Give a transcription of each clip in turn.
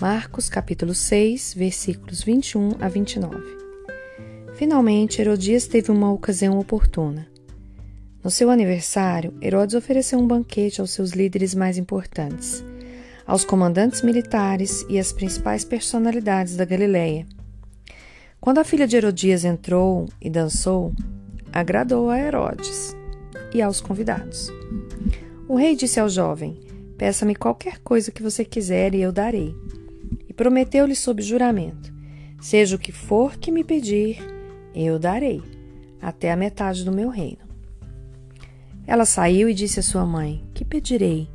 Marcos capítulo 6, versículos 21 a 29. Finalmente, Herodias teve uma ocasião oportuna. No seu aniversário, Herodes ofereceu um banquete aos seus líderes mais importantes, aos comandantes militares e às principais personalidades da Galileia. Quando a filha de Herodias entrou e dançou, agradou a Herodes e aos convidados. O rei disse ao jovem: Peça-me qualquer coisa que você quiser e eu darei prometeu-lhe sob juramento: Seja o que for que me pedir, eu darei, até a metade do meu reino. Ela saiu e disse à sua mãe: Que pedirei?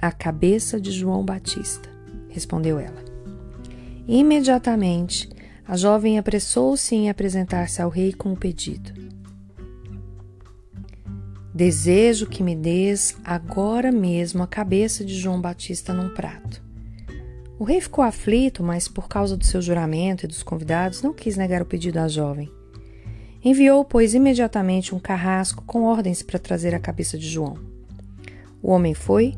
A cabeça de João Batista, respondeu ela. Imediatamente, a jovem apressou-se em apresentar-se ao rei com o pedido. Desejo que me des agora mesmo a cabeça de João Batista num prato. O rei ficou aflito, mas por causa do seu juramento e dos convidados, não quis negar o pedido à jovem. Enviou, pois, imediatamente um carrasco com ordens para trazer a cabeça de João. O homem foi,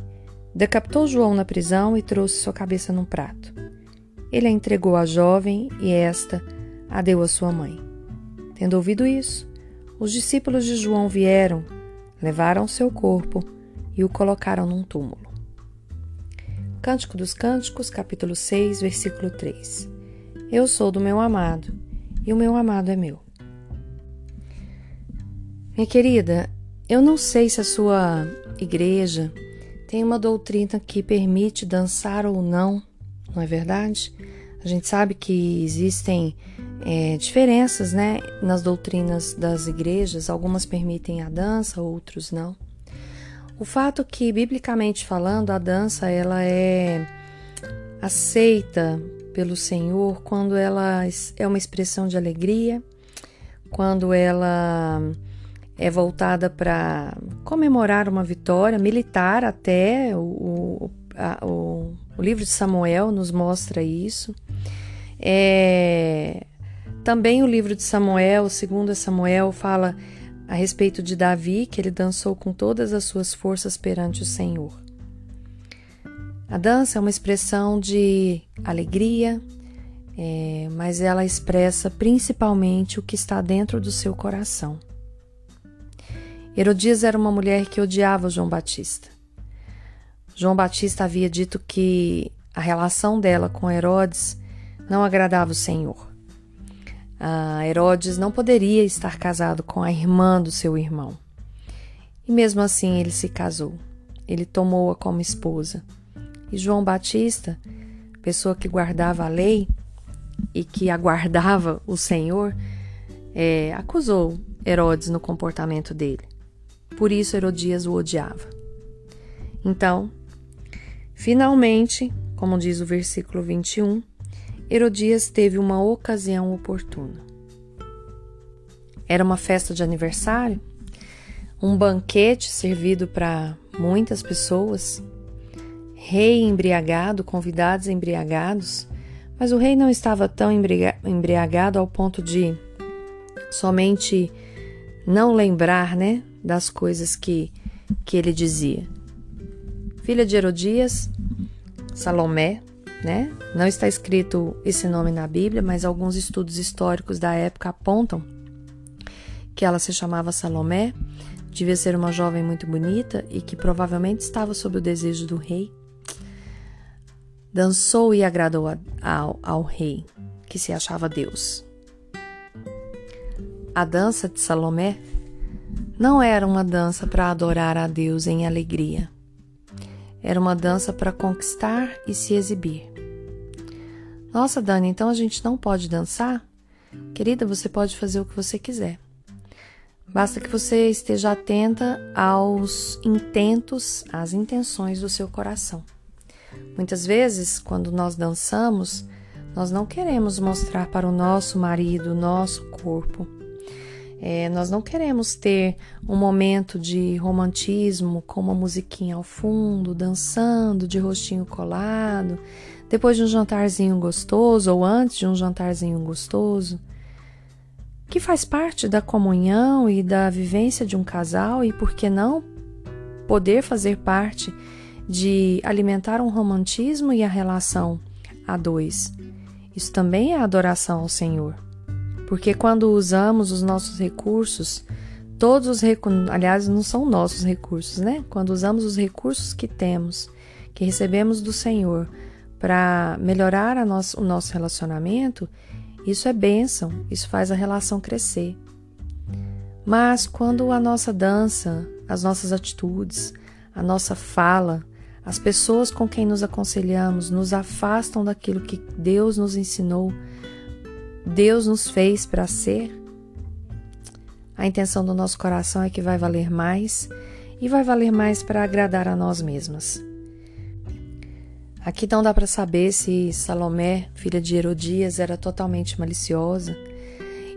decapitou João na prisão e trouxe sua cabeça num prato. Ele a entregou à jovem e esta a deu à sua mãe. Tendo ouvido isso, os discípulos de João vieram, levaram seu corpo e o colocaram num túmulo. Cântico dos Cânticos, capítulo 6, versículo 3. Eu sou do meu amado, e o meu amado é meu. Minha querida, eu não sei se a sua igreja tem uma doutrina que permite dançar ou não, não é verdade? A gente sabe que existem é, diferenças né, nas doutrinas das igrejas, algumas permitem a dança, outros não. O fato que, biblicamente falando, a dança ela é aceita pelo Senhor quando ela é uma expressão de alegria, quando ela é voltada para comemorar uma vitória militar, até o, a, o, o, livro de Samuel nos mostra isso. É, também o livro de Samuel, segundo Samuel, fala a respeito de Davi, que ele dançou com todas as suas forças perante o Senhor. A dança é uma expressão de alegria, é, mas ela expressa principalmente o que está dentro do seu coração. Herodias era uma mulher que odiava João Batista. João Batista havia dito que a relação dela com Herodes não agradava o Senhor. Ah, Herodes não poderia estar casado com a irmã do seu irmão. E mesmo assim ele se casou. Ele tomou-a como esposa. E João Batista, pessoa que guardava a lei e que aguardava o Senhor, é, acusou Herodes no comportamento dele. Por isso Herodias o odiava. Então, finalmente, como diz o versículo 21, Herodias teve uma ocasião oportuna. Era uma festa de aniversário, um banquete servido para muitas pessoas, rei embriagado, convidados embriagados, mas o rei não estava tão embriagado ao ponto de somente não lembrar, né, das coisas que, que ele dizia. Filha de Herodias, Salomé, né? Não está escrito esse nome na Bíblia, mas alguns estudos históricos da época apontam que ela se chamava Salomé, devia ser uma jovem muito bonita e que provavelmente estava sob o desejo do rei. Dançou e agradou ao, ao rei, que se achava Deus. A dança de Salomé não era uma dança para adorar a Deus em alegria era uma dança para conquistar e se exibir. Nossa, Dani, então a gente não pode dançar? Querida, você pode fazer o que você quiser. Basta que você esteja atenta aos intentos, às intenções do seu coração. Muitas vezes, quando nós dançamos, nós não queremos mostrar para o nosso marido o nosso corpo é, nós não queremos ter um momento de romantismo com uma musiquinha ao fundo, dançando de rostinho colado, depois de um jantarzinho gostoso ou antes de um jantarzinho gostoso, que faz parte da comunhão e da vivência de um casal e por que não poder fazer parte de alimentar um romantismo e a relação a dois. Isso também é adoração ao Senhor. Porque quando usamos os nossos recursos, todos os recursos, aliás, não são nossos recursos, né? Quando usamos os recursos que temos, que recebemos do Senhor, para melhorar nosso, o nosso relacionamento, isso é bênção, isso faz a relação crescer. Mas quando a nossa dança, as nossas atitudes, a nossa fala, as pessoas com quem nos aconselhamos nos afastam daquilo que Deus nos ensinou, Deus nos fez para ser, a intenção do nosso coração é que vai valer mais e vai valer mais para agradar a nós mesmas. Aqui não dá para saber se Salomé, filha de Herodias, era totalmente maliciosa.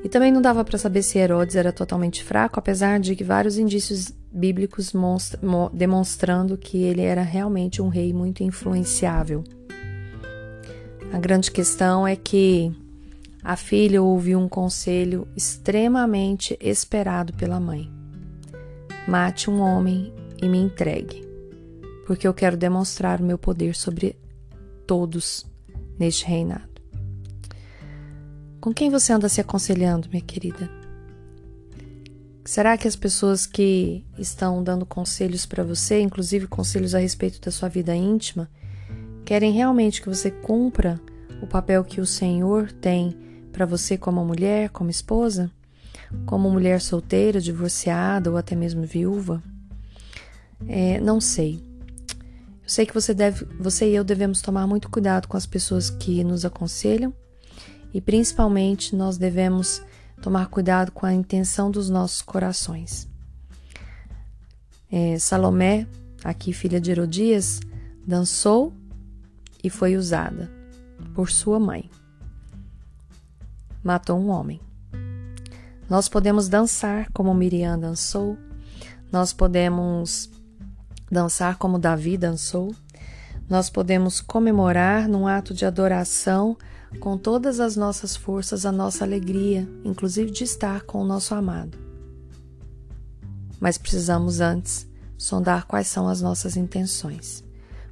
E também não dava para saber se Herodes era totalmente fraco, apesar de que vários indícios bíblicos demonstrando que ele era realmente um rei muito influenciável. A grande questão é que a filha ouviu um conselho extremamente esperado pela mãe: mate um homem e me entregue, porque eu quero demonstrar o meu poder sobre todos neste reinado. Com quem você anda se aconselhando, minha querida? Será que as pessoas que estão dando conselhos para você, inclusive conselhos a respeito da sua vida íntima, querem realmente que você cumpra o papel que o Senhor tem para você como mulher, como esposa, como mulher solteira, divorciada ou até mesmo viúva? É, não sei. Sei que você deve, você e eu devemos tomar muito cuidado com as pessoas que nos aconselham e principalmente nós devemos tomar cuidado com a intenção dos nossos corações. É, Salomé, aqui filha de Herodias, dançou e foi usada por sua mãe. Matou um homem. Nós podemos dançar como Miriam dançou, nós podemos dançar como Davi dançou, nós podemos comemorar num ato de adoração com todas as nossas forças a nossa alegria, inclusive de estar com o nosso amado. Mas precisamos antes sondar quais são as nossas intenções,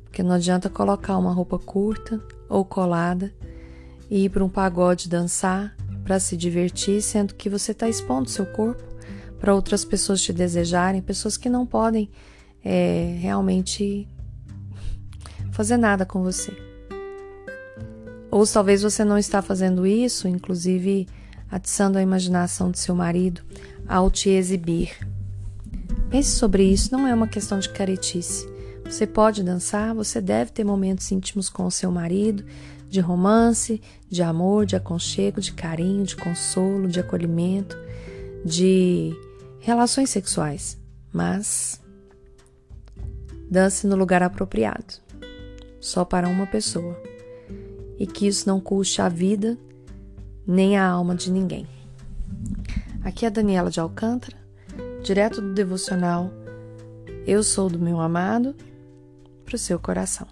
porque não adianta colocar uma roupa curta ou colada e ir para um pagode dançar para se divertir, sendo que você está expondo seu corpo para outras pessoas te desejarem, pessoas que não podem é, realmente fazer nada com você. Ou talvez você não está fazendo isso, inclusive atiçando a imaginação do seu marido ao te exibir. Pense sobre isso, não é uma questão de caretice. Você pode dançar, você deve ter momentos íntimos com o seu marido, de romance, de amor, de aconchego, de carinho, de consolo, de acolhimento, de relações sexuais. Mas Dance no lugar apropriado, só para uma pessoa, e que isso não custe a vida nem a alma de ninguém. Aqui é a Daniela de Alcântara, direto do devocional Eu Sou do Meu Amado, para o seu coração.